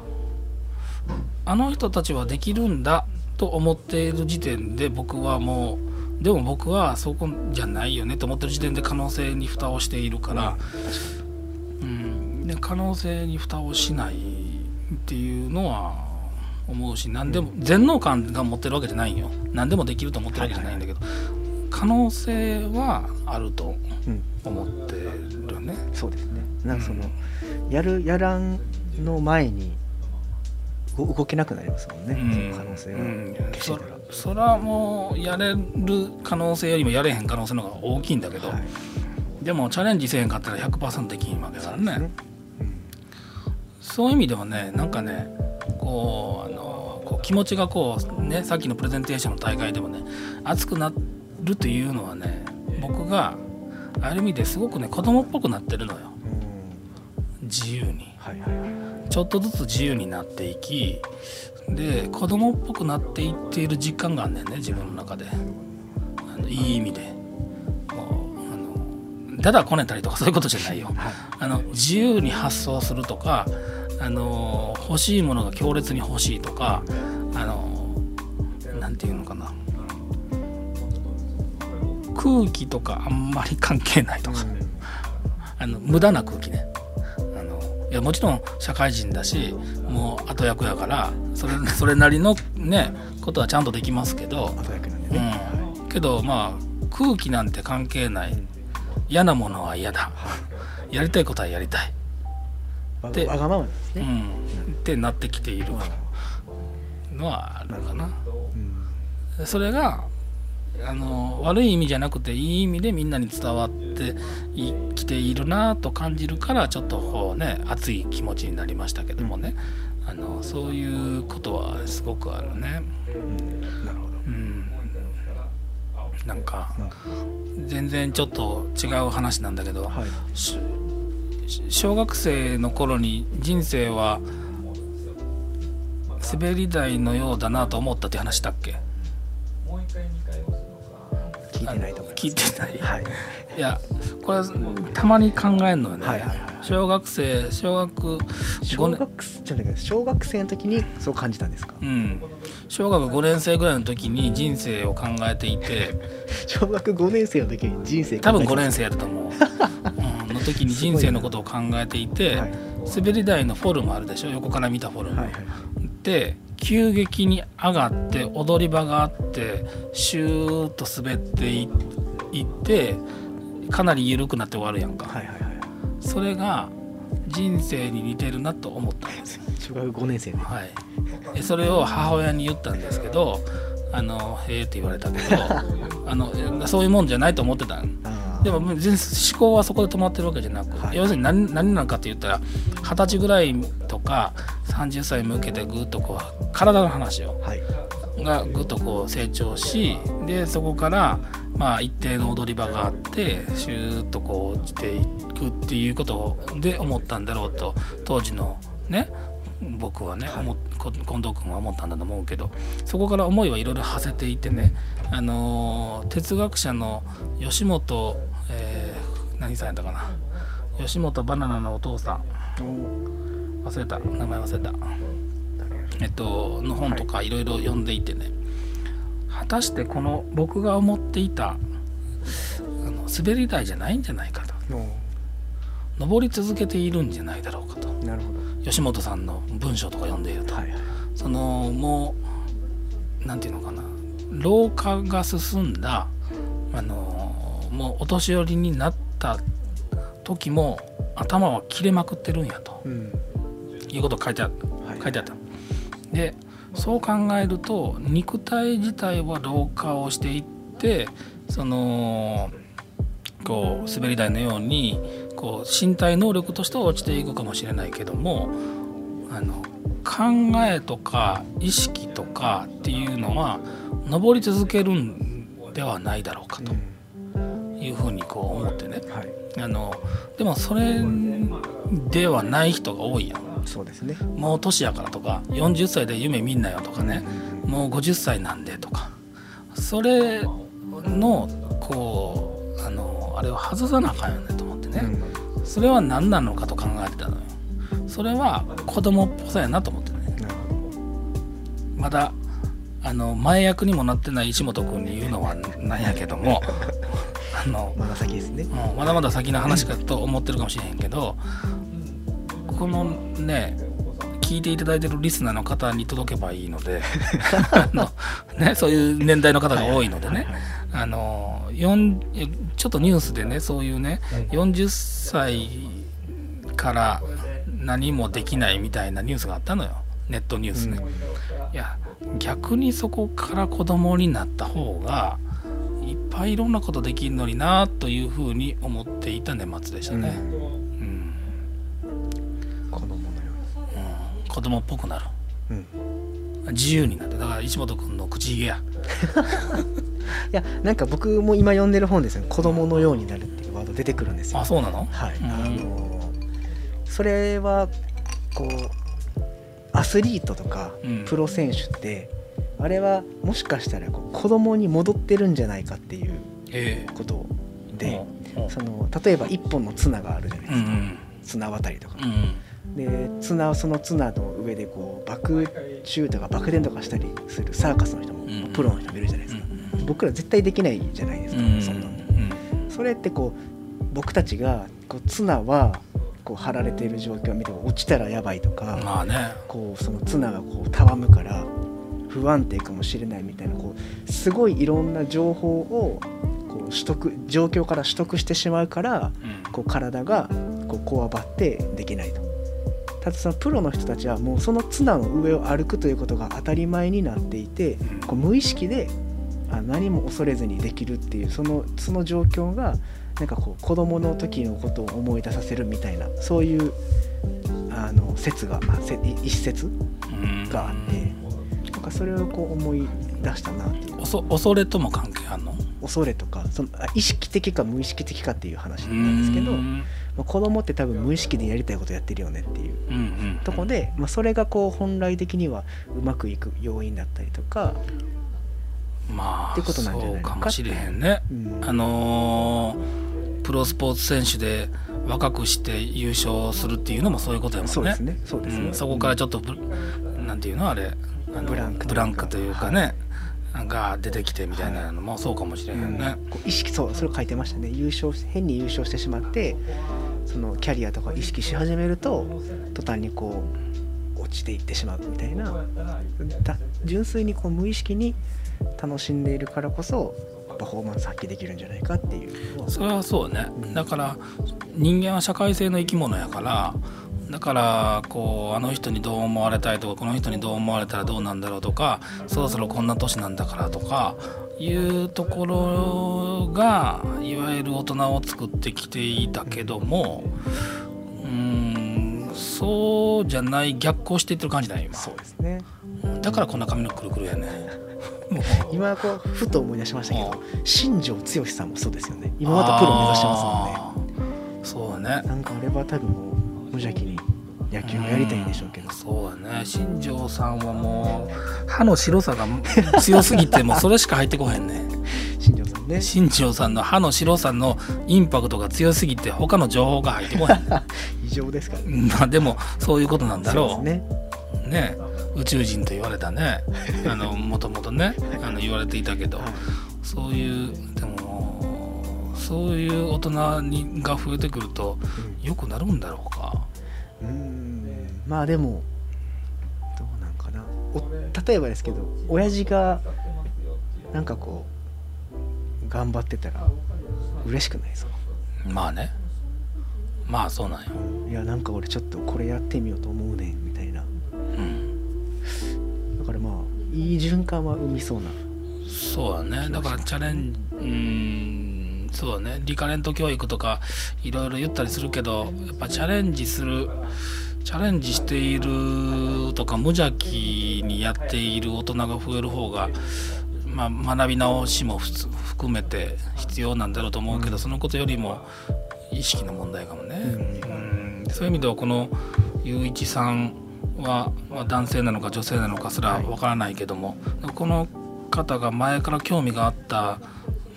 S2: あの人たちはできるんだと思っている時点で僕はもうでも僕はそこじゃないよねと思ってる時点で可能性に蓋をしているから、うん、で可能性に蓋をしないっていうのは思うし何でも全能感が持ってるわけじゃないんよ。何でもできると思ってるわけじゃないんだけど、可能性はあると
S1: うん
S2: 思ってるね。
S1: そうですね。なんかその、やるやらんの前に動動けなくなりますもんね、
S2: うん。
S1: その可能性が
S2: うん。そそれはもうやれる可能性よりもやれへん可能性の方が大きいんだけど、
S1: はい。
S2: でもチャレンジせえへんかったら100%できんわけだからね
S1: そう
S2: いう意味ではねなんかねこうあのこう気持ちがこうねさっきのプレゼンテーションの大会でもね熱くなるというのはね僕がある意味ですごくね子供っぽくなってるのよ。
S1: うん。
S2: 自由に。
S1: はいはいはい。
S2: ちょっとずつ自由になっていきで子供っぽくなっていっている実感があんねんね自分の中で。あのいい意味でのだだこねたりとかそういうことじゃないよ。
S1: はい。
S2: あの自由に発想するとかあの欲しいものが強烈に欲しいとかあのなんていうのかな。空気とかあんまり関係ないとか、あの無駄な空気ね。あのいやもちろん社会人だしもう後役やからそれそれなりのねことはちゃんとできますけど、うん、けどまあ空気なんて関係ない嫌なものは嫌だ。やりたいことはやりたい、
S1: わ
S2: で
S1: わがままですね、
S2: うん、ってなってきているのはあるかな。
S1: うん。
S2: それがあの悪い意味じゃなくていい意味でみんなに伝わっていきているなと感じるからちょっとこうね熱い気持ちになりましたけどもね、あのそういうことはすごくあるね。うんなん、か
S1: ま
S2: 全然ちょっと違う話なんだけど、
S1: あはい。
S2: し小学生の頃に人生は滑り台のようだなと思ったって話だっけ？
S1: 聞いてないと思います。
S2: 聞いてない、
S1: はい
S2: いやこれはたまに考えるのよね、
S1: はいはいはい
S2: 小学生小学
S1: 小
S2: 5年
S1: 学小学生の時にそう感じたんですか？
S2: うん。小学5年生ぐらいの時に人生を考えていて。
S1: 小学5年生の時に人生
S2: 多分5年
S1: 生
S2: 生やったと思う、うん、の時に 人生のことを考えていて、
S1: はい。
S2: 滑り台のフォルムあるでしょ？横から見たフォルム、
S1: はいはい
S2: で急激に上がって踊り場があってシューッと滑っていいってかなり緩くなって終わるやんか、
S1: はいはいはい。
S2: それが人生に似てるなと思った。んですよ、
S1: 小学5年生で
S2: はい、でそれを母親に言ったんですけど「あのへえ」って言われたけど あのそういうもんじゃないと思ってたでも全然思考はそこで止まってるわけじゃなく、
S1: はい。
S2: 要するに何何なのかって言ったら二十歳ぐらいとか30歳向けてぐっとこう体の話を
S1: はい
S2: がぐっとこう成長しでそこからまあ一定の踊り場があってシューッとこう落ちていくっていうことで思ったんだろうと当時のね僕はね、思っこ近藤君は思ったんだと思うけどそこから思いはいろいろ馳せていてね、あのー哲学者の吉本、えー何さんやったかな吉本バナナのお父さん。忘れた。名前忘れた。えっと、の本とかい。ろいろ読んでいてね果たしてこの僕が思っていたあの滑り台じゃないんじゃないかと。
S1: も
S2: 登り続けているんじゃないだろうかと。
S1: うなるほ
S2: 吉本さんの文章とか読んでいると、
S1: どはいはい。
S2: そのもうなんていうのかな。老化が進んだあのもうお年寄りになった時も頭は切れまくってるんやと。
S1: うん。
S2: いうことが書いてある
S1: はい。
S2: 書いてあったでそう考えると肉体自体は老化をしていってそのこう滑り台のようにこう身体能力としては落ちていくかもしれないけどもあの考えとか意識とかっていうのは上り続けるんではないだろうかというふうにこう思ってね。
S1: はい。
S2: あのでもそれではない人が多いやん
S1: そうですね。
S2: もう年やからとか40歳で夢見んなよとかねもう50歳なんでとかそれのこうあのあれを外さなあかんよねと思ってね、それは何なのかと考えてたのよ。それは子供っぽさやなと思ってね。
S1: なるほ
S2: まだあの前役にもなってない石本君に言うのはなんやけども あの
S1: どまだ先ですね。
S2: もうまだまだ先の話かと思ってるかもしれへんけどこのね聞いていただいてるリスナーの方に届けばいいので あの、ね、そういう年代の方が多いのでねあの4ちょっとニュースでねそういうね40歳から何もできないみたいなニュースがあったのよ。ネットニュースね。いや逆にそこから子供になった方がいっぱいいろんなことできるのになというふうに思っていた年末でしたね、うん
S1: 子供
S2: っぽくなる。
S1: うん、
S2: 自由になってだから石本君の口ひげや。
S1: いやなんか僕も今読んでる本ですね。子供のようになるっていうワード出てくるんですよ。
S2: あそうなの？
S1: はい、
S2: うん。
S1: あのそれはこうアスリートとか
S2: うん。
S1: プロ選手って、あれはもしかしたらこう子供に戻ってるんじゃないかっていう
S2: ええ。
S1: ことで、
S2: うん。うん。
S1: その例えば一本の綱があるじゃないですか、
S2: うん
S1: 綱渡りとか。
S2: う、ん
S1: で綱その綱の上でこう爆中とか爆転とかしたりするサーカスの人も、
S2: うん
S1: プロの人もいるじゃないですか、
S2: うん
S1: 僕ら絶対できないじゃないですか、
S2: うん
S1: そんなの。
S2: うん
S1: それってこう僕たちがこう綱はこう張られている状況を見て落ちたらやばいとか、
S2: まあね。
S1: こうその綱がこうたわむから不安定かもしれないみたいなこうすごいいろんな情報をこう取得状況から取得してしまうから
S2: うん。
S1: こう体がこうこわばってできないと。ただそのプロの人たちはもうその綱の上を歩くということが当たり前になっていて
S2: うん。
S1: こう無意識であ何も恐れずにできるっていうそのその状況がなんかこう子供の時のことを思い出させるみたいなそういうあの説が一説
S2: うん。
S1: があってなんかそれをこう思い出したなっていう。
S2: 恐れとも関係あんの？
S1: 恐れとかそのあ意識的か無意識的かっていう話なんですけど、
S2: うん
S1: まあ、子供って多分無意識でやりたいことやってるよねっていう。
S2: うんうん
S1: とこで、まあ、それがこう本来的にはうまくいく要因だったりとか、
S2: まあ
S1: ってことなんじゃないのか
S2: そうかもしれへんね。
S1: うん。
S2: あのープロスポーツ選手で若くして優勝するっていうのもそういうことやもんね。
S1: そうですね。そうですね、
S2: うん。そこからちょっとブなんていうのあれ。あの
S1: ブランクというか。
S2: ブランクというかね、が出てきてみたいなのもそうかもしれへんね。
S1: こう意識そうそれを書いてましたね。優勝し変に優勝してしまってそのキャリアとか意識し始めると途端にこう落ちていってしまうみたいな純粋にこう無意識に楽しんでいるからこそパフォーマンス発揮できるんじゃないかっていう。
S2: それはそうね。だから人間は社会性の生き物やからだからこうあの人にどう思われたいとかこの人にどう思われたらどうなんだろうとかそろそろこんな年なんだからとかいうところがいわゆる大人を作ってきていたけどもうーんそうじゃない逆行していってる感じだよ今。
S1: そうですね。
S2: だからこんな髪のくるくるやねもう
S1: 今こうふと思い出しましたけど新庄剛志さんもそうですよね。今またプロ目指してますもんね。
S2: そうね。
S1: なんかあれば多分もう無邪気に野球をやりたいんでしょうけど。
S2: んそうだね。新庄さんはもう歯の白さが強すぎて もうそれしか入ってこへんね。
S1: 新庄さんね。
S2: 新庄さんの歯の白さのインパクトが強すぎて他の情報が入ってこへん。
S1: 異常ですからね。
S2: まあでもそういうことなんだろ
S1: そうね。
S2: ね。宇宙人と言われたね。あのもともとね。あの言われていたけど。
S1: はい。
S2: そういうでもそういう大人にが増えてくると良くなるんだろうか
S1: うーん。まあでもどうなんかな。お例えばですけど親父がなんかこう頑張ってたら嬉しくないですか？
S2: まあね。まあそうなんよ、
S1: いやなんか俺ちょっとこれやってみようと思うねんみたいな。
S2: うん、
S1: だからまあいい循環は生みそうな。
S2: そうだね。だからチャレンジうーんそうだね。リカレント教育とかいろいろ言ったりするけどやっぱチャレンジするチャレンジしているとか無邪気にやっている大人が増える方が、まあ、学び直しも含めて必要なんだろうと思うけど、そのことよりも意識の問題かもね。うん。そういう意味ではこの雄一さんは、まあ、男性なのか女性なのかすらわからないけども、この方が前から興味があった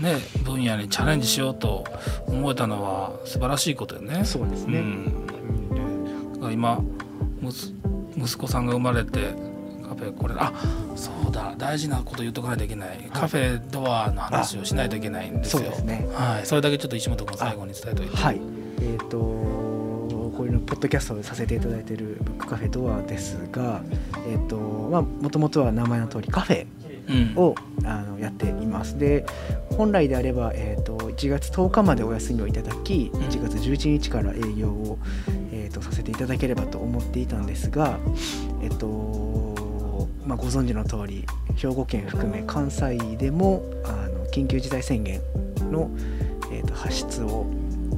S2: ね、分野にチャレンジしようと思えたのは素晴らしいことよね。
S1: そうですね、
S2: うん、だから今息子さんが生まれてカフェこれあそうだ大事なこと言っとかないといけない、カフェドアの話をしないといけないんですよ。
S1: そうですね。
S2: はい、それだけちょっと石本君最後に伝えといて。
S1: はい。えっ、とこういうのポッドキャストをさせていただいているブックカフェドアですがえっ、とまあもともとは名前の通りカフェ
S2: うん
S1: をあのやっています。で本来であれば、えー、と1月10日までお休みをいただき1月11日から営業を、えー、とさせていただければと思っていたんですが、えっとまあ、ご存知の通り兵庫県含め関西でもあの緊急事態宣言の、えー、と発出を、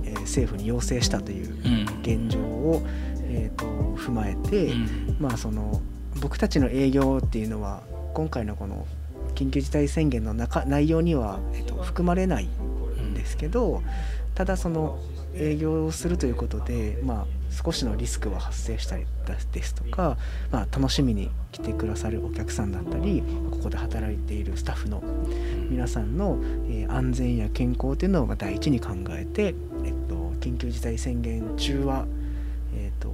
S1: えー政府に要請したという
S2: うん。
S1: 現状を、えー、と踏まえて、
S2: うん。
S1: まあその僕たちの営業っていうのは今回のこの緊急事態宣言の中内容には、えっと、含まれないんですけどただその営業をするということで、まあ、少しのリスクは発生したりですとか、まあ、楽しみに来てくださるお客さんだったりここで働いているスタッフの皆さんの、えー安全や健康というのを第一に考えて、えっと、緊急事態宣言中は、えっと、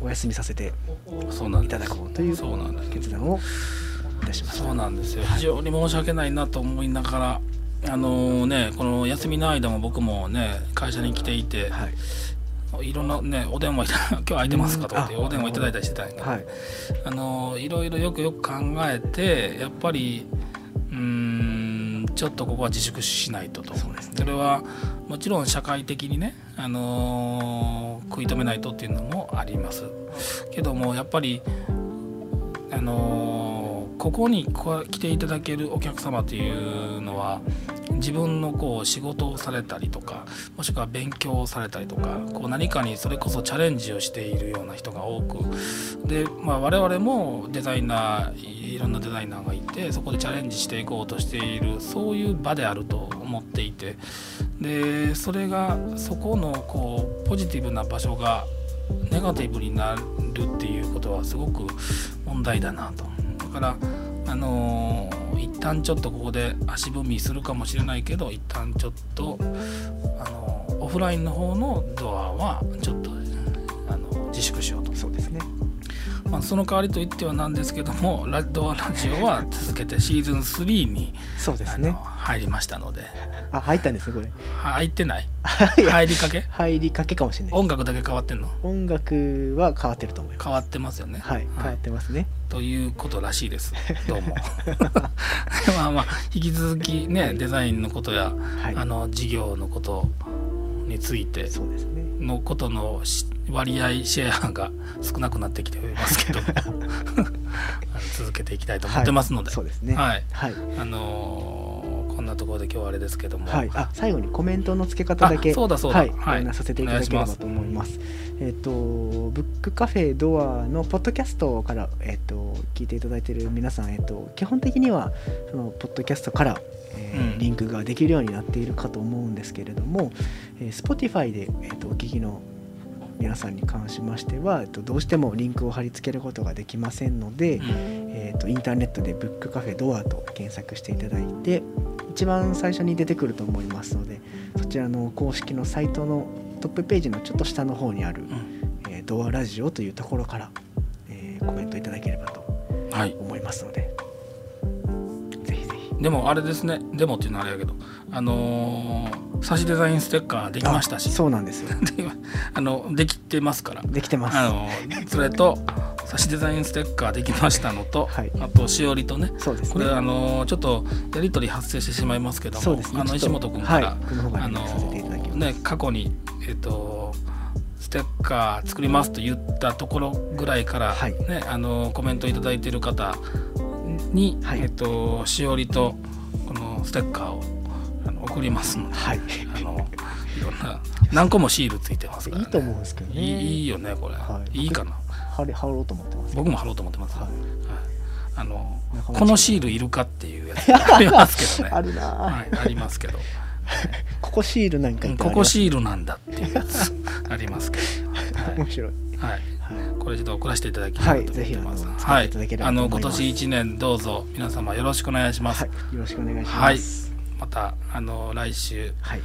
S1: お休みさせていただこうという決断をしま。
S2: そうなんですよ。非常に申し訳ないなと思いながらあのねこの休みの間も僕もね会社に来ていて、
S1: はい、
S2: いろんなねお電話いた 今日空いてますかとかってお電話いただいたりしてたんやけど、
S1: はい、
S2: あのいろいろよくよく考えてやっぱりうーんちょっとここは自粛しないとと。
S1: そね。
S2: それはもちろん社会的にね、あのー食い止めないとっていうのもあります。けどもやっぱりあのーここに来ていただけるお客様というのは自分のこう仕事をされたりとかもしくは勉強をされたりとかこう何かにそれこそチャレンジをしているような人が多くで、まあ、我々もデザイナーいろんなデザイナーがいてそこでチャレンジしていこうとしているそういう場であると思っていてでそれがそこのこうポジティブな場所がネガティブになるっていうことはすごく問題だなと。からあのー一旦ちょっとここで足踏みするかもしれないけど一旦ちょっとあのーオフラインの方のドアはちょっとあの自粛しようと
S1: そうですね。
S2: まあ、その代わりといってはなんですけどもラドアラジオは続けてシーズン3に、
S1: そうですね。
S2: 入りましたので
S1: あ、入ったんですね、これ。
S2: 入ってない？入りかけ？
S1: 入りかけかもしれない。
S2: 音楽だけ変わってんの？
S1: 音楽は変わってると思います。
S2: 変わってますよね
S1: はい、変わってますね。
S2: ということらしいです どうも まあまあ引き続きねデザインのことや、
S1: はい。
S2: あの事業のことについて
S1: そうですね。
S2: のことのし割合シェアが少なくなってきておりますけど 続けていきたいと思ってますので、
S1: はいそうですね。
S2: はい
S1: はい。
S2: あのーこんなところで今日はあれですけども、
S1: はい、あ最後にコメントの付け方だけ
S2: あそうだそうだ。
S1: はい、
S2: はい。
S1: させていただければと思います。えっ、とブックカフェドアのポッドキャストからえっ、と聞いていただいている皆さんえっ、と基本的にはそのポッドキャストから、えー
S2: うん。
S1: リンクができるようになっているかと思うんですけれども、えー Spotify でえっ、とお聞きの皆さんに関しましては、えっと、どうしてもリンクを貼り付けることができませんので、
S2: うん。
S1: えー、とインターネットでブックカフェドアと検索していただいて一番最初に出てくると思いますのでそちらの公式のサイトのトップページのちょっと下の方にある、
S2: うん。
S1: えードアラジオというところから、えーコメントいただければと
S2: はい。
S1: 思いますのでぜひぜひ。
S2: でもあれですねでもっていうのはあれやけどあのー差しデザインステッカーできましたし。
S1: あそうなんですよ。
S2: であのできてますから。
S1: できてます。
S2: あのそれと差しデザインステッカーできましたのと、
S1: はい。
S2: あとしおりとね
S1: ね。
S2: これあのちょっとやり取り発生してしまいますけども、
S1: ね。
S2: あの石本君から、
S1: はい。
S2: あのね過去にえっ、とステッカー作りますと言ったところぐらいから、
S1: はい。
S2: ねあのコメントいただいている方に、
S1: はい。
S2: えっ、としおりとこのステッカーをあの送りますので、
S1: はい。
S2: あのいろんな何個もシールついてますから、ね、
S1: いいと思うんですけどね。
S2: いいいいよねこれ、
S1: はい。
S2: い、いかな
S1: 貼れ貼ろうと思ってます
S2: 僕も貼ろうと思ってます、
S1: はい。
S2: はい。あのこのシールいるかっていうやつ ありますけどね。
S1: あるなあ、
S2: はい、ありますけど、
S1: ここシールなんか
S2: ここシールなんだっていうやつありますけど、
S1: 面白い。
S2: はい、はい、
S1: はい
S2: これちょっと送らせていただきたいと思ってます。
S1: はいぜひあの
S2: 今年一年どうぞ皆様よろしくお願いします。
S1: はい、よろしくお願いします。
S2: はい。またあの来週
S1: はい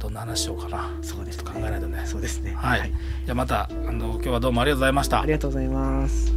S2: どんな話しようかな。
S1: そうですね。
S2: 考えないとね。
S1: そうですね。
S2: はい、じゃあまたあの今日はどうもありがとうございました。
S1: ありがとうございます